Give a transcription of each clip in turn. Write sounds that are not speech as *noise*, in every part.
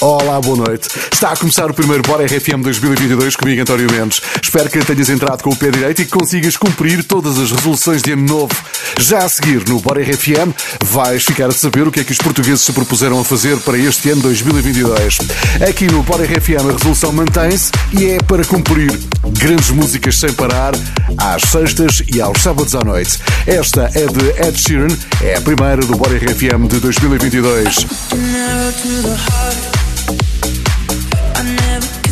Olá, boa noite. Está a começar o primeiro Bora RFM 2022 comigo, António Mendes. Espero que tenhas entrado com o pé direito e que consigas cumprir todas as resoluções de ano novo. Já a seguir, no Bora RFM, vais ficar a saber o que é que os portugueses se propuseram a fazer para este ano 2022. Aqui no Bora RFM a resolução mantém-se e é para cumprir grandes músicas sem parar às sextas e aos sábados à noite. Esta é de Ed Sheeran, é a primeira do Bora RFM de 2022. I never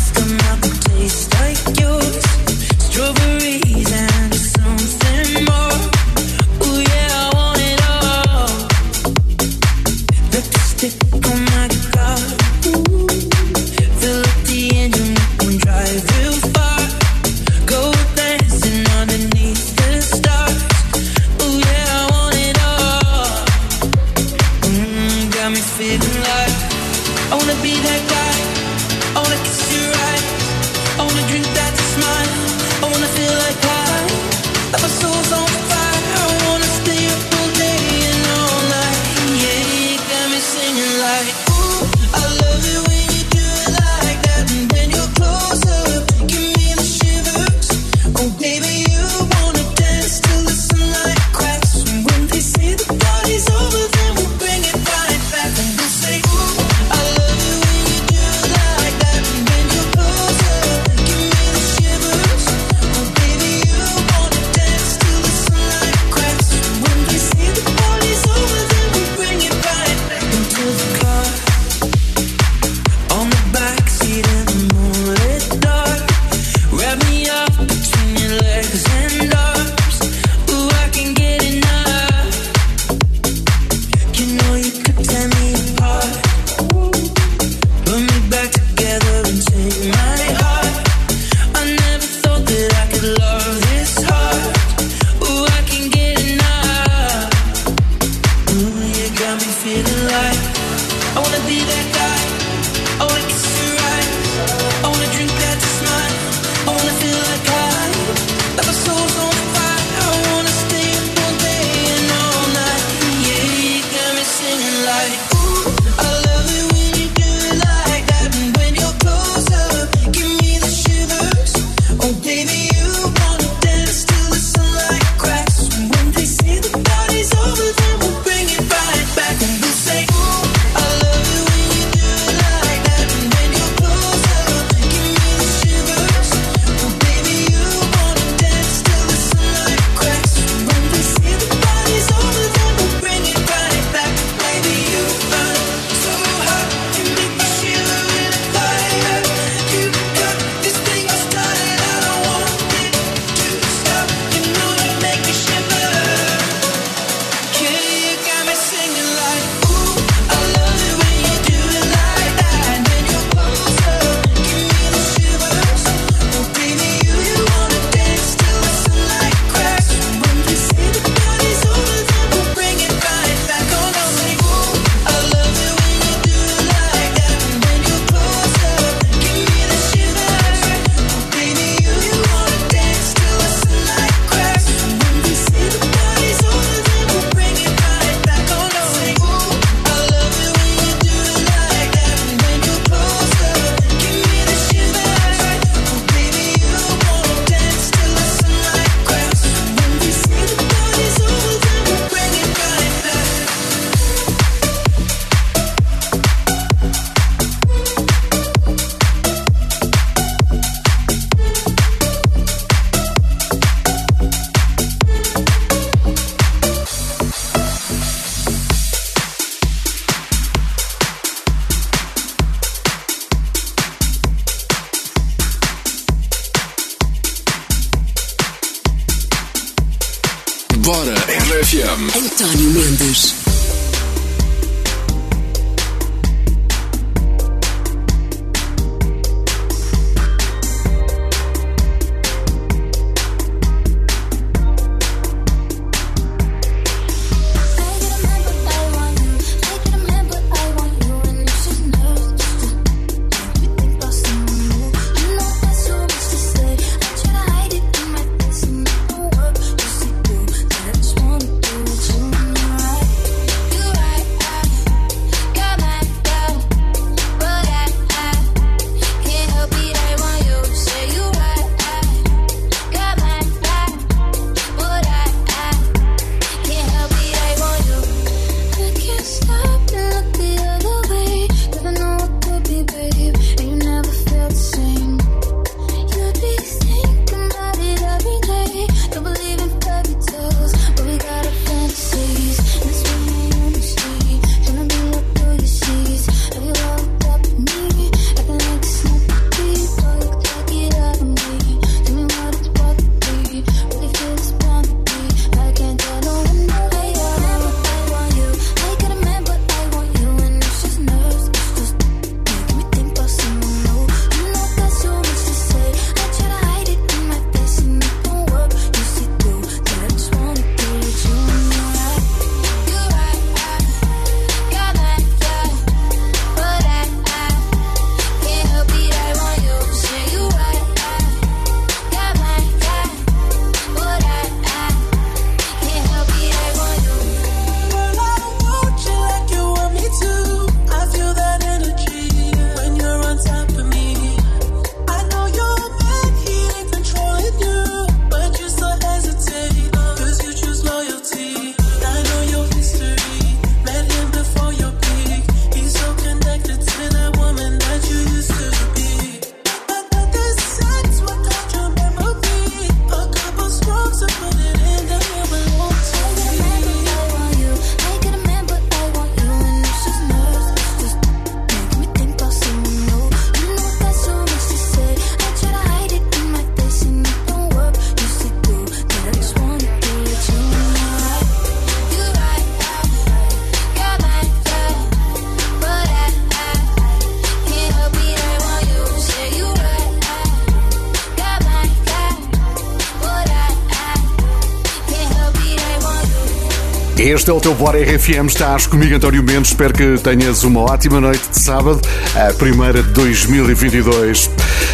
Este é o teu Bora RFM, estás comigo António Mendes, espero que tenhas uma ótima noite de sábado, a primeira de 2022.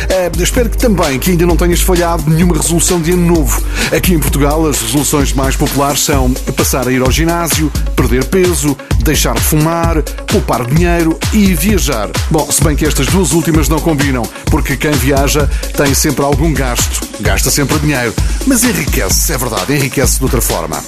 É, espero que também que ainda não tenhas falhado nenhuma resolução de ano novo. Aqui em Portugal as resoluções mais populares são passar a ir ao ginásio, perder peso, deixar de fumar, poupar dinheiro e viajar. Bom, se bem que estas duas últimas não combinam, porque quem viaja tem sempre algum gasto, gasta sempre dinheiro, mas enriquece, é verdade, enriquece de outra forma.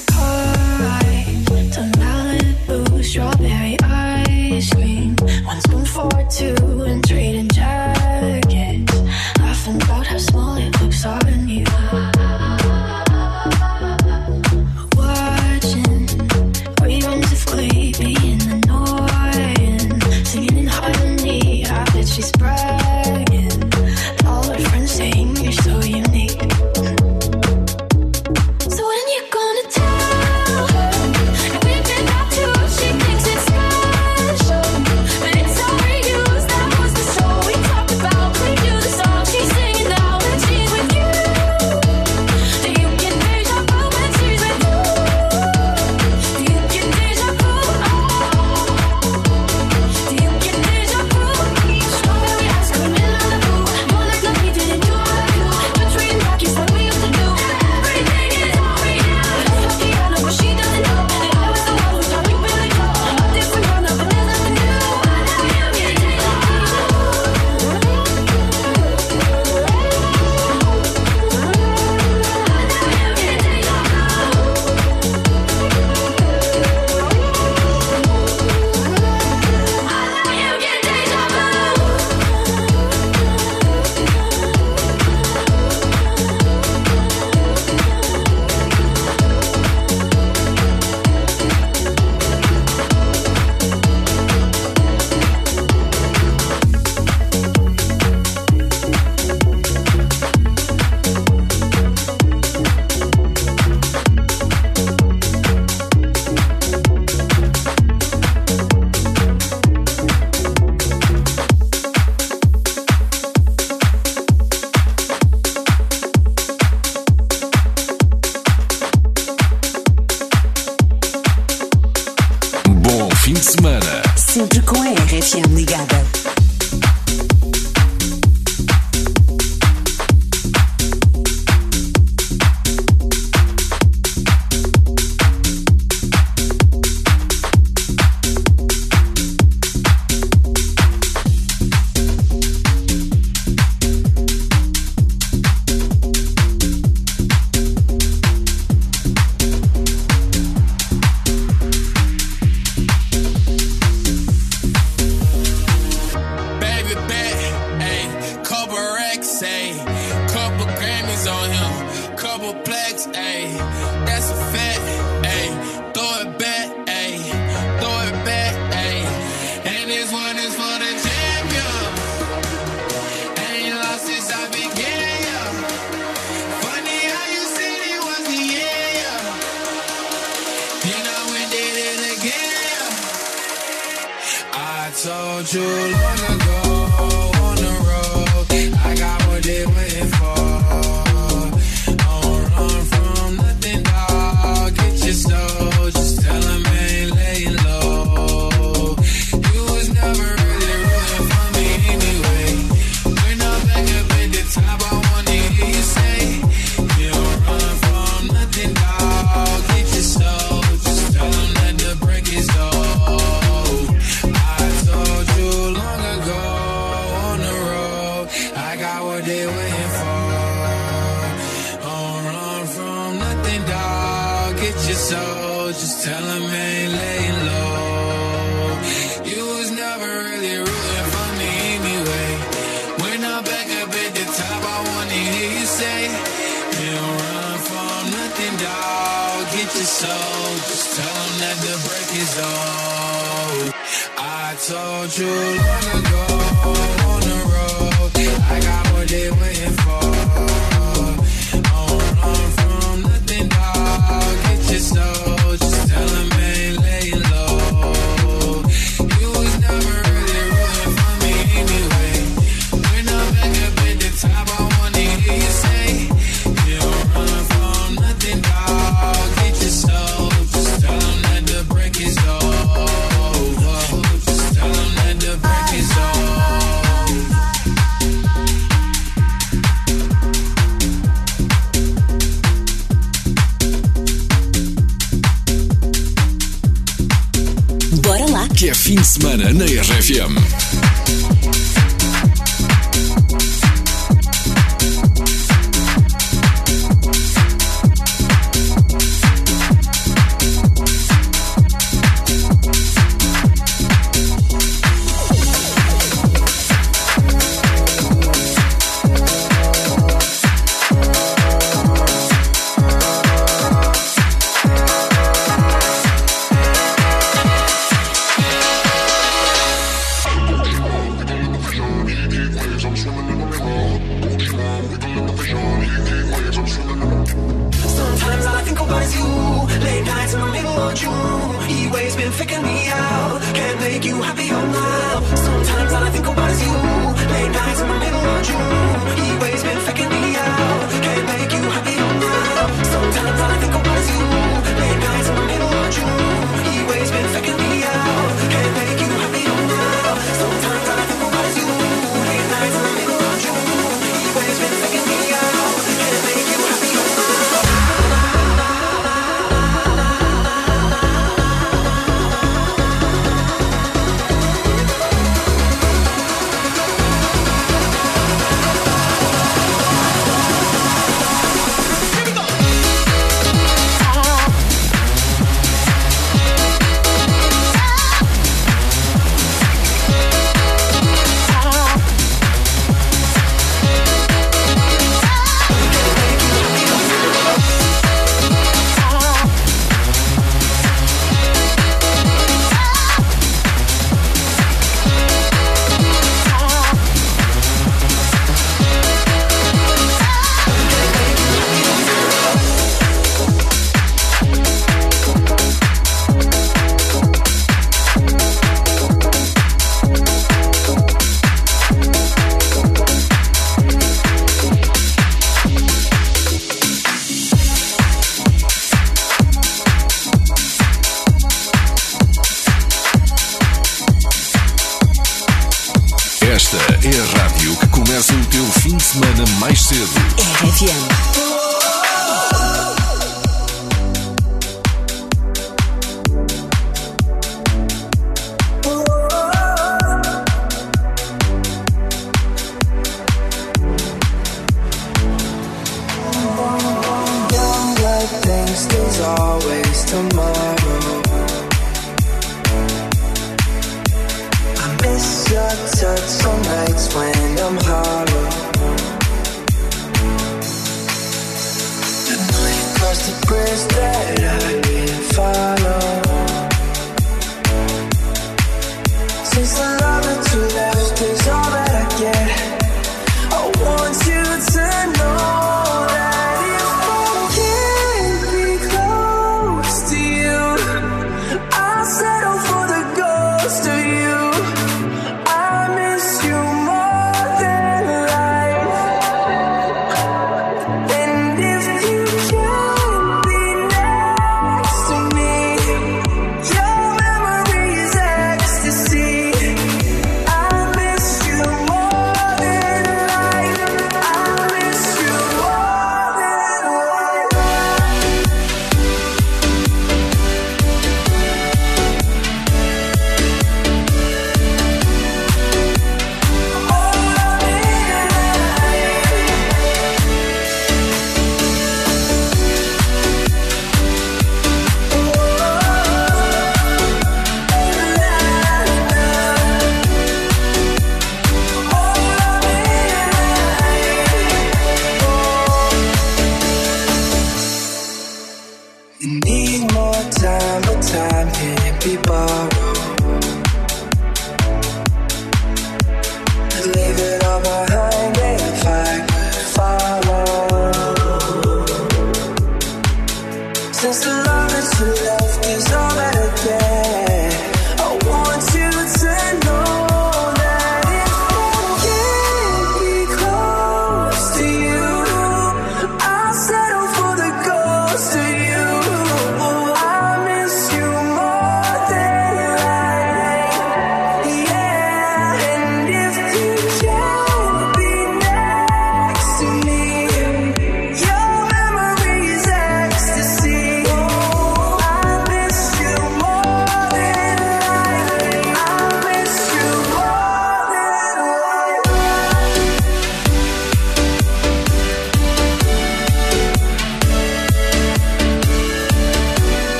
without you.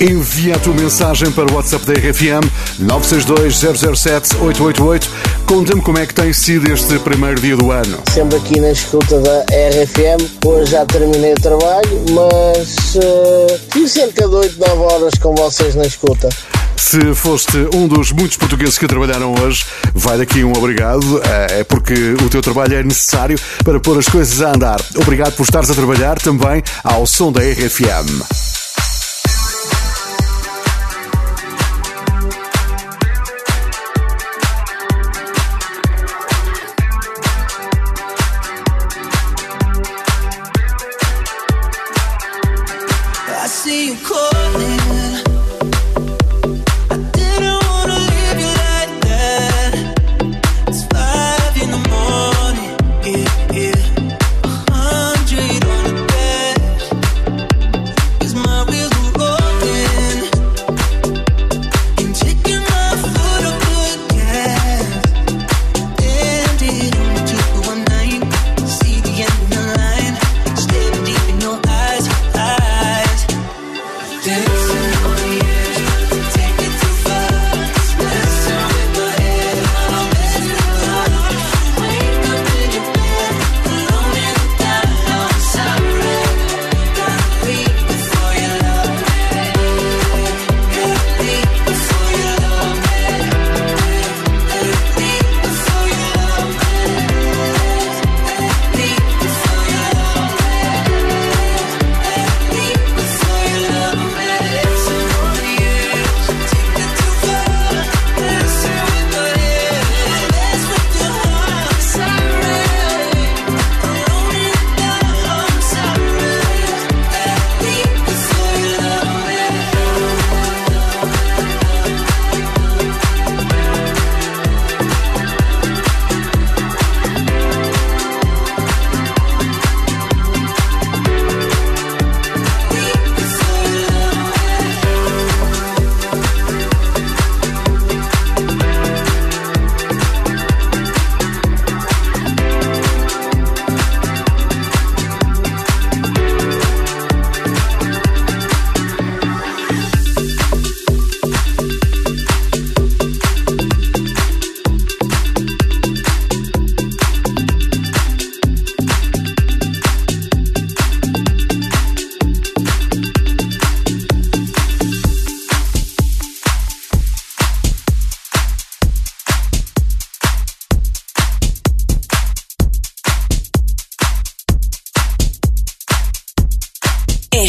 Envia a tua mensagem para o WhatsApp da RFM 962-007-888. Conta-me como é que tem sido este primeiro dia do ano. Sempre aqui na escuta da RFM. Hoje já terminei o trabalho, mas uh, tive cerca de 8, 9 horas com vocês na escuta. Se foste um dos muitos portugueses que trabalharam hoje, vai daqui um obrigado. Eh, é porque o teu trabalho é necessário para pôr as coisas a andar. Obrigado por estares a trabalhar também ao som da RFM.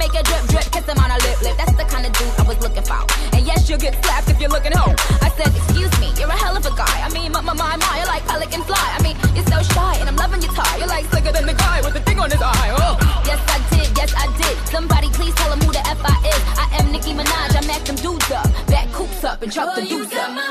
make a drip drip, kiss him on a lip lip. That's the kind of dude I was looking for. And yes, you'll get slapped if you're looking home. I said, excuse me, you're a hell of a guy. I mean, my, my, my, my, you're like pelican fly. I mean, you're so shy and I'm loving your tie. You're like slicker than the guy with the thing on his eye. Oh. Yes, I did, yes, I did. Somebody please tell him who the F I is. I am Nicki Minaj, I macked them dudes up. Back coops up and chopped oh, them dudes up.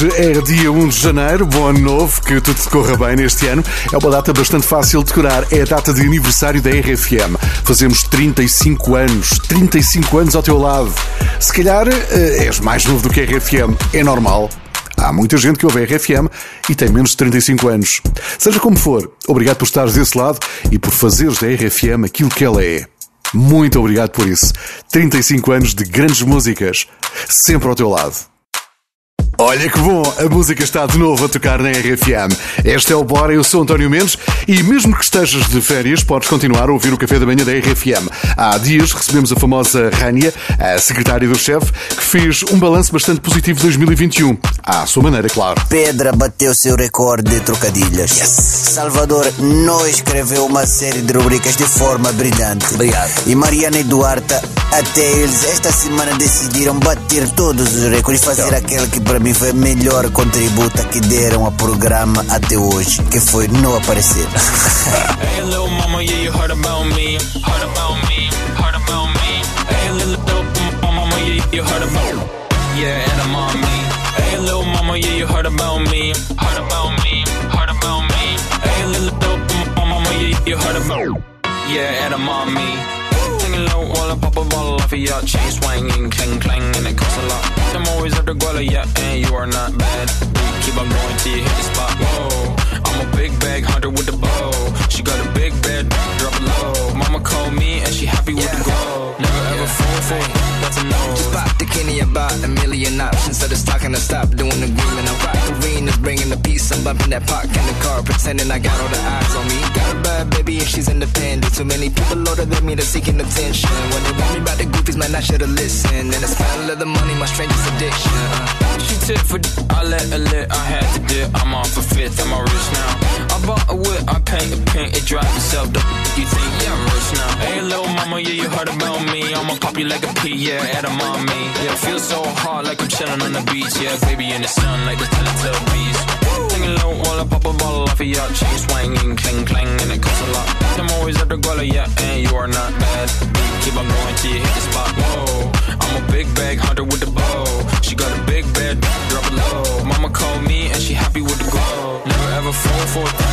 Hoje é dia 1 de janeiro, bom ano novo, que tudo corra bem neste ano. É uma data bastante fácil de decorar, é a data de aniversário da RFM. Fazemos 35 anos, 35 anos ao teu lado. Se calhar eh, és mais novo do que a RFM, é normal. Há muita gente que ouve a RFM e tem menos de 35 anos. Seja como for, obrigado por estares desse lado e por fazeres da RFM aquilo que ela é. Muito obrigado por isso. 35 anos de grandes músicas, sempre ao teu lado. Olha que bom, a música está de novo a tocar na RFM. Este é o Bora, eu sou António Mendes e mesmo que estejas de férias, podes continuar a ouvir o Café da Manhã da RFM. Há dias recebemos a famosa Rania, a secretária do chefe, que fez um balanço bastante positivo de 2021. À sua maneira, claro. Pedra bateu seu recorde de trocadilhas. Yes. Salvador não escreveu uma série de rubricas de forma brilhante. Obrigado. E Mariana e Duarte, até eles esta semana decidiram bater todos os recordes e fazer então. aquele que para mim foi melhor contributo que deram ao programa até hoje, que foi não aparecer. *laughs* mama, mama, mama, yeah, and I'm me low while I pop a bottle off of your chain swinging, clang clang, and it costs a lot. I'm always at the guala, yeah, and you are not bad. We keep on going till you hit the spot. Whoa, I'm a big bag hunter with the bow. She got a big bed, drop it low. Mama called me and she happy with the glow. Never ever fall for it, that's a no. Just pop the Kenny about a million options. So just talking to stop doing the green and I rock arenas, bringing the peace. I'm bumping that park in the car, pretending I got all the eyes on me. Got a bad baby and she's independent. Too many people older than me, they're seeking attention. When they want me about the goofies, man, I should've listened. And the smell of the money, my strangest addiction. She tip for I let her lit, I had to dip. I'm off a fifth, I'm a rich now. I bought a whip, I paint a paint, it drive itself. The you think, yeah, I'm rich now. Hey, little mama, yeah, you heard about me. I'ma pop you like a pea, yeah, at a mommy. Yeah, feel so hot like I'm chilling on the beach. Yeah, baby in the sun like the Teletubbies. Singing low while I pop a bottle off of your chain swinging, clang clang, and it costs a lot. I'm always at the guala, yeah, and you are not bad. Keep on going till you hit the spot. Whoa, I'm a big bag hunter with the bow. She got a big bed, drop it low. Mama called me and she happy with the glow. Never ever fall for a thing,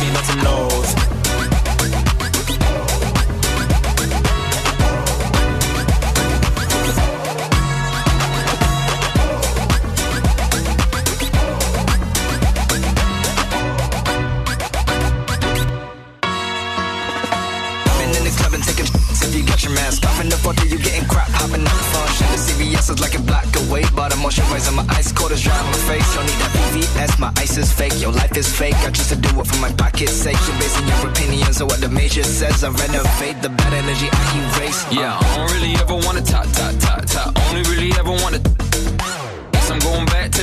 nothing knows. moisturizer, my ice cold is dry on my face. Don't need that VVS, my ice is fake. Your life is fake. I just to do it for my pocket's sake. You're basing your opinions on what the major says. I renovate the bad energy I erase. Uh. Yeah, I don't really ever wanna talk, talk, talk, talk. Only really ever wanna.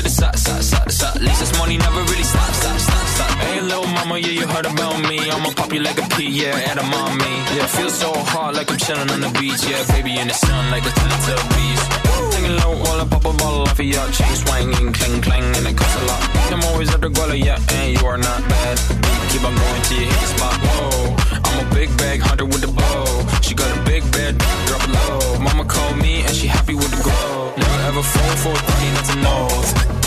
The side, side, side, least this money never really stop, stop, stop, stop. Hey, little mama, yeah, you heard about me. I'ma pop you like a pea, yeah, at a mommy. Yeah, feel so hot like I'm chilling on the beach. Yeah, baby in the sun like the Teletubbies singing low while I pop a bottle off of your chain swinging, clang clang, and it costs a lot. I'm always at the guala, yeah, and you are not bad. Keep on going till you hit the spot. Whoa, I'm a big bag hunter with the bow. She got a big bed, drop low. Mama called me and she happy with the glow. Never ever fall for a thing that's a nose.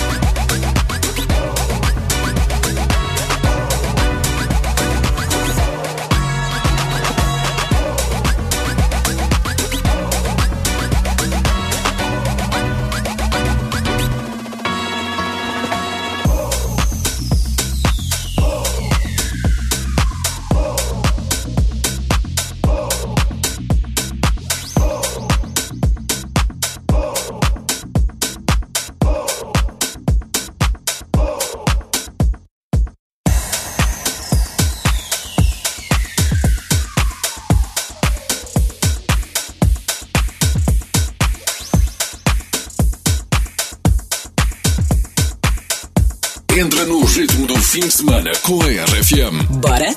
Fim de semana com a RFM. Bora?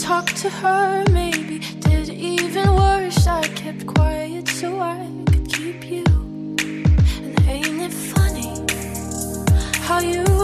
Talk to her, maybe did even worse. I kept quiet so I could keep you. And ain't it funny how you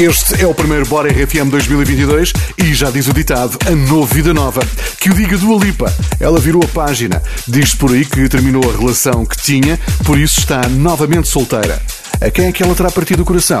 Este é o primeiro Bora RFM 2022 e já diz o ditado, a novo vida nova. Que o diga do Lipa, ela virou a página. Diz por aí que terminou a relação que tinha, por isso está novamente solteira. A quem é que ela terá partido o coração?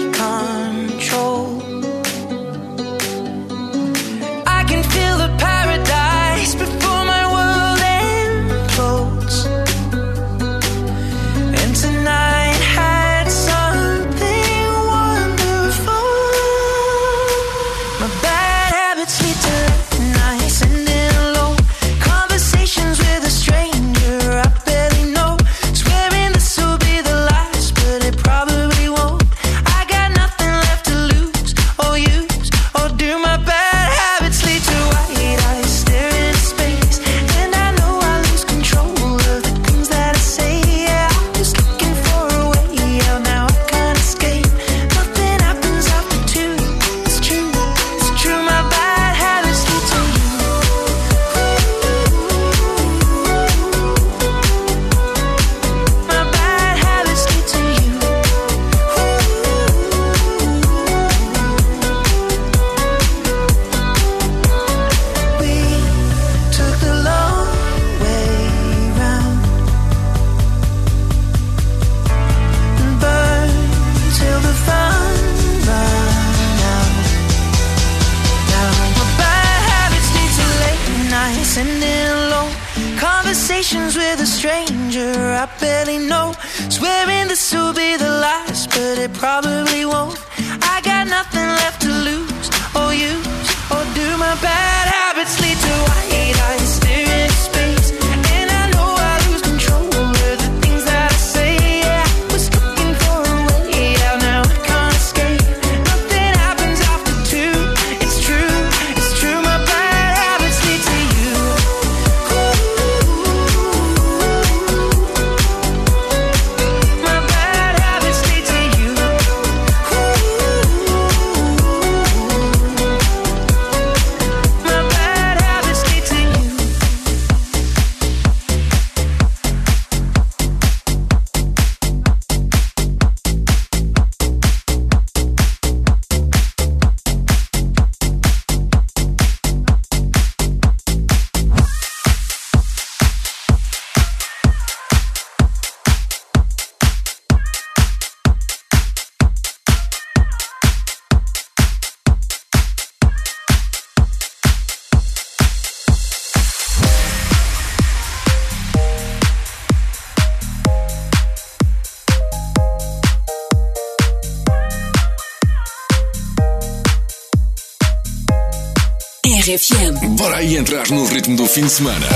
conversations with a stranger I barely know. Swearing this will be the last, but it probably won't. I got nothing left to lose or use or do my best. RFM. Bora aí entrar no ritmo do fim de semana.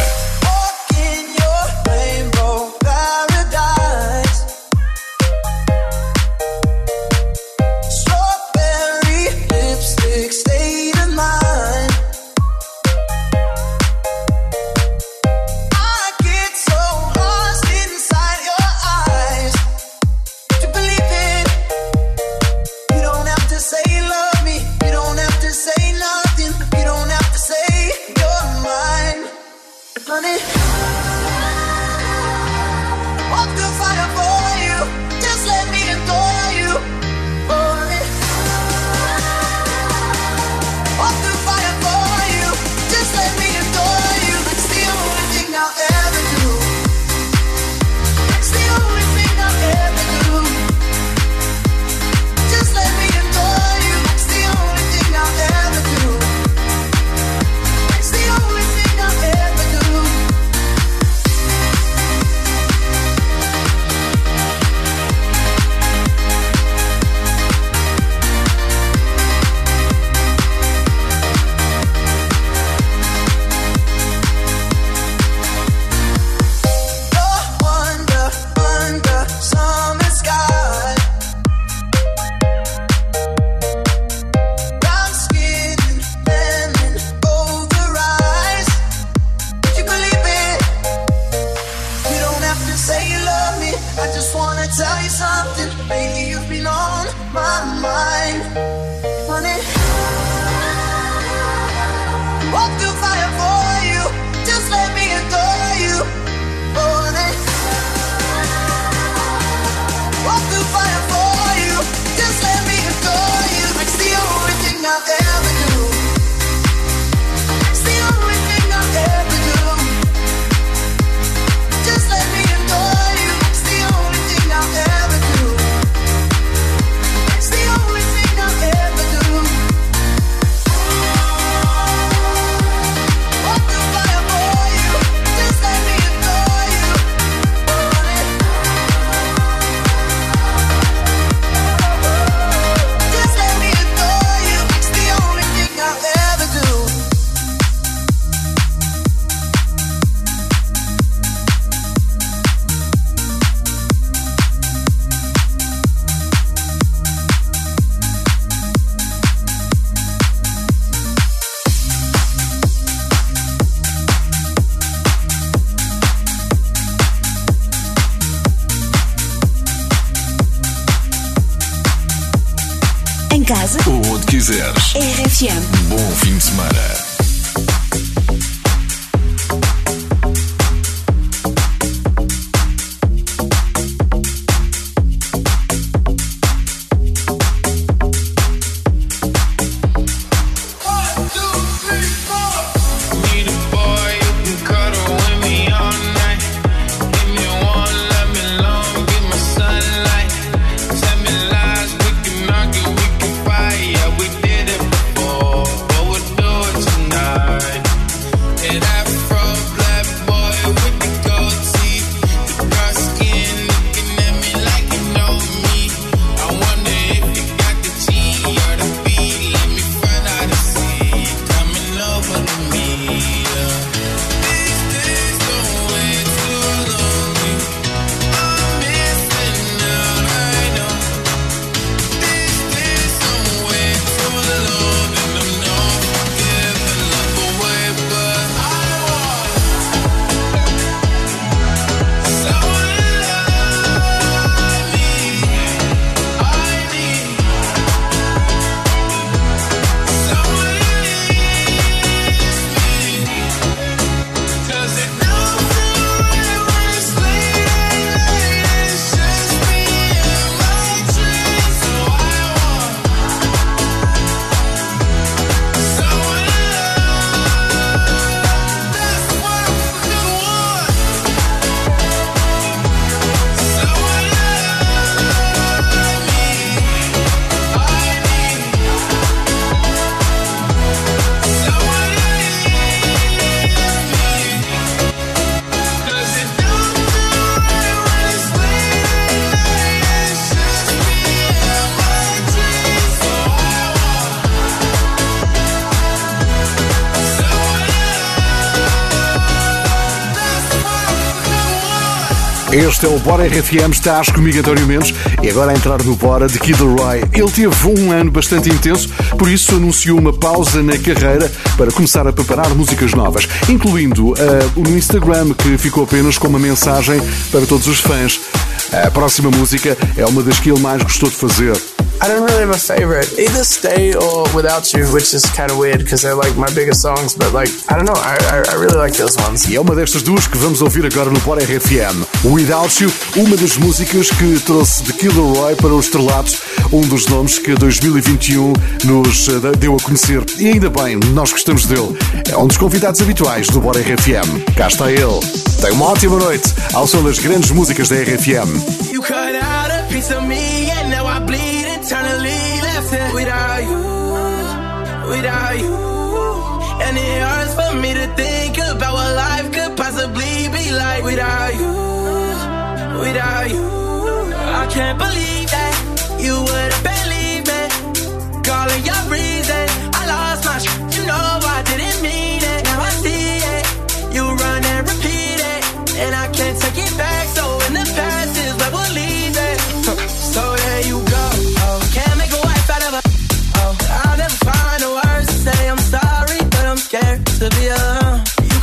Casa, Ou onde quiseres. RFM. Bom fim de semana. Este é o Bora RFM, estás comigo António Mendes e agora a entrar no Bora de Kid Roy. Ele teve um ano bastante intenso, por isso anunciou uma pausa na carreira para começar a preparar músicas novas, incluindo ah, no Instagram, que ficou apenas com uma mensagem para todos os fãs. A próxima música é uma das que ele mais gostou de fazer. I don't really have a favorite. Either Stay or Without You, which is kind of weird because they're like my biggest songs, but like, I don't know, I, I, I really like those ones. E é uma destas duas que vamos ouvir agora no Bora RFM. Without You, uma das músicas que trouxe de Killer Roy para os estrelados, um dos nomes que 2021 nos eh, deu a conhecer. E ainda bem, nós gostamos dele. É um dos convidados habituais do Bora RFM. Cá está ele. Tenha uma ótima noite ao som das grandes músicas da RFM. It without you, without you. And it hurts for me to think about what life could possibly be like without you, without you. I can't believe that you would have believed me. Calling your reason,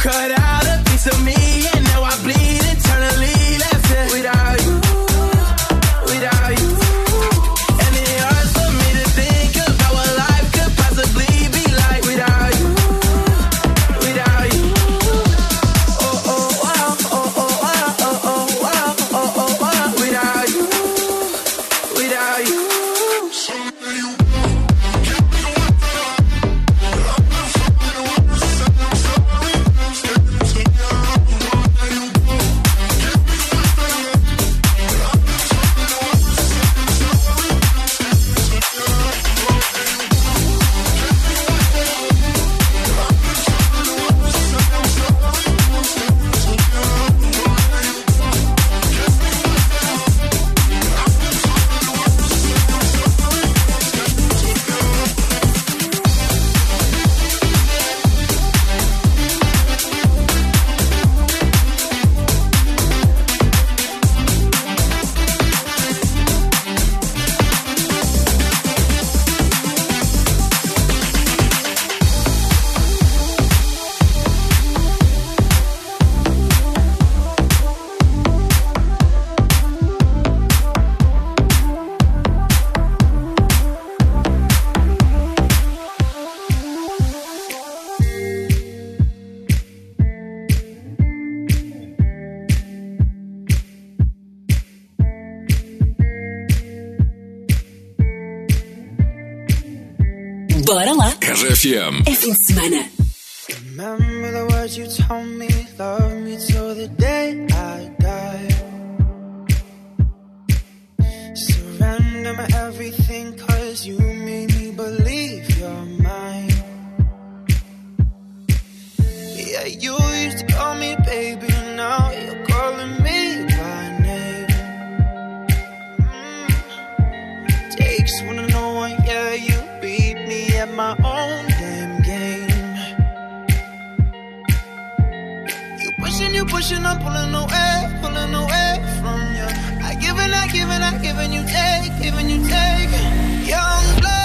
cut out RFM. É fim de. Pushing, you pushing, I'm pulling away, pulling away from you. I give and I give and I give and you take, giving you take. Young blood,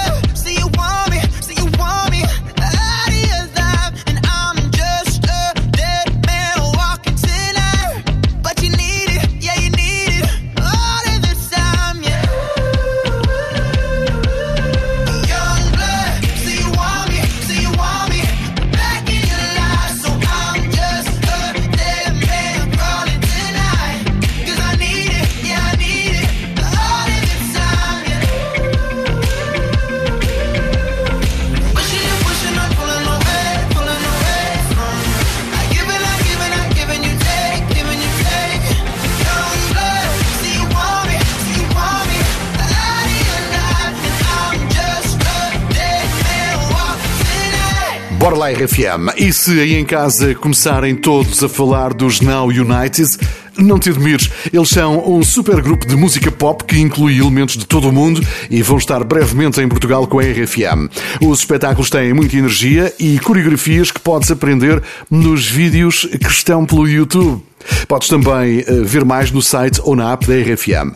RFM. E se aí em casa começarem todos a falar dos Now United, não te admires. Eles são um super grupo de música pop que inclui elementos de todo o mundo e vão estar brevemente em Portugal com a RFM. Os espetáculos têm muita energia e coreografias que podes aprender nos vídeos que estão pelo YouTube. Podes também eh, ver mais no site ou na app da RFM.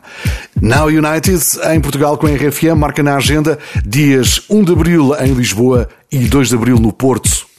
Now United em Portugal com a RFM marca na agenda dias 1 de abril em Lisboa e 2 de abril no Porto.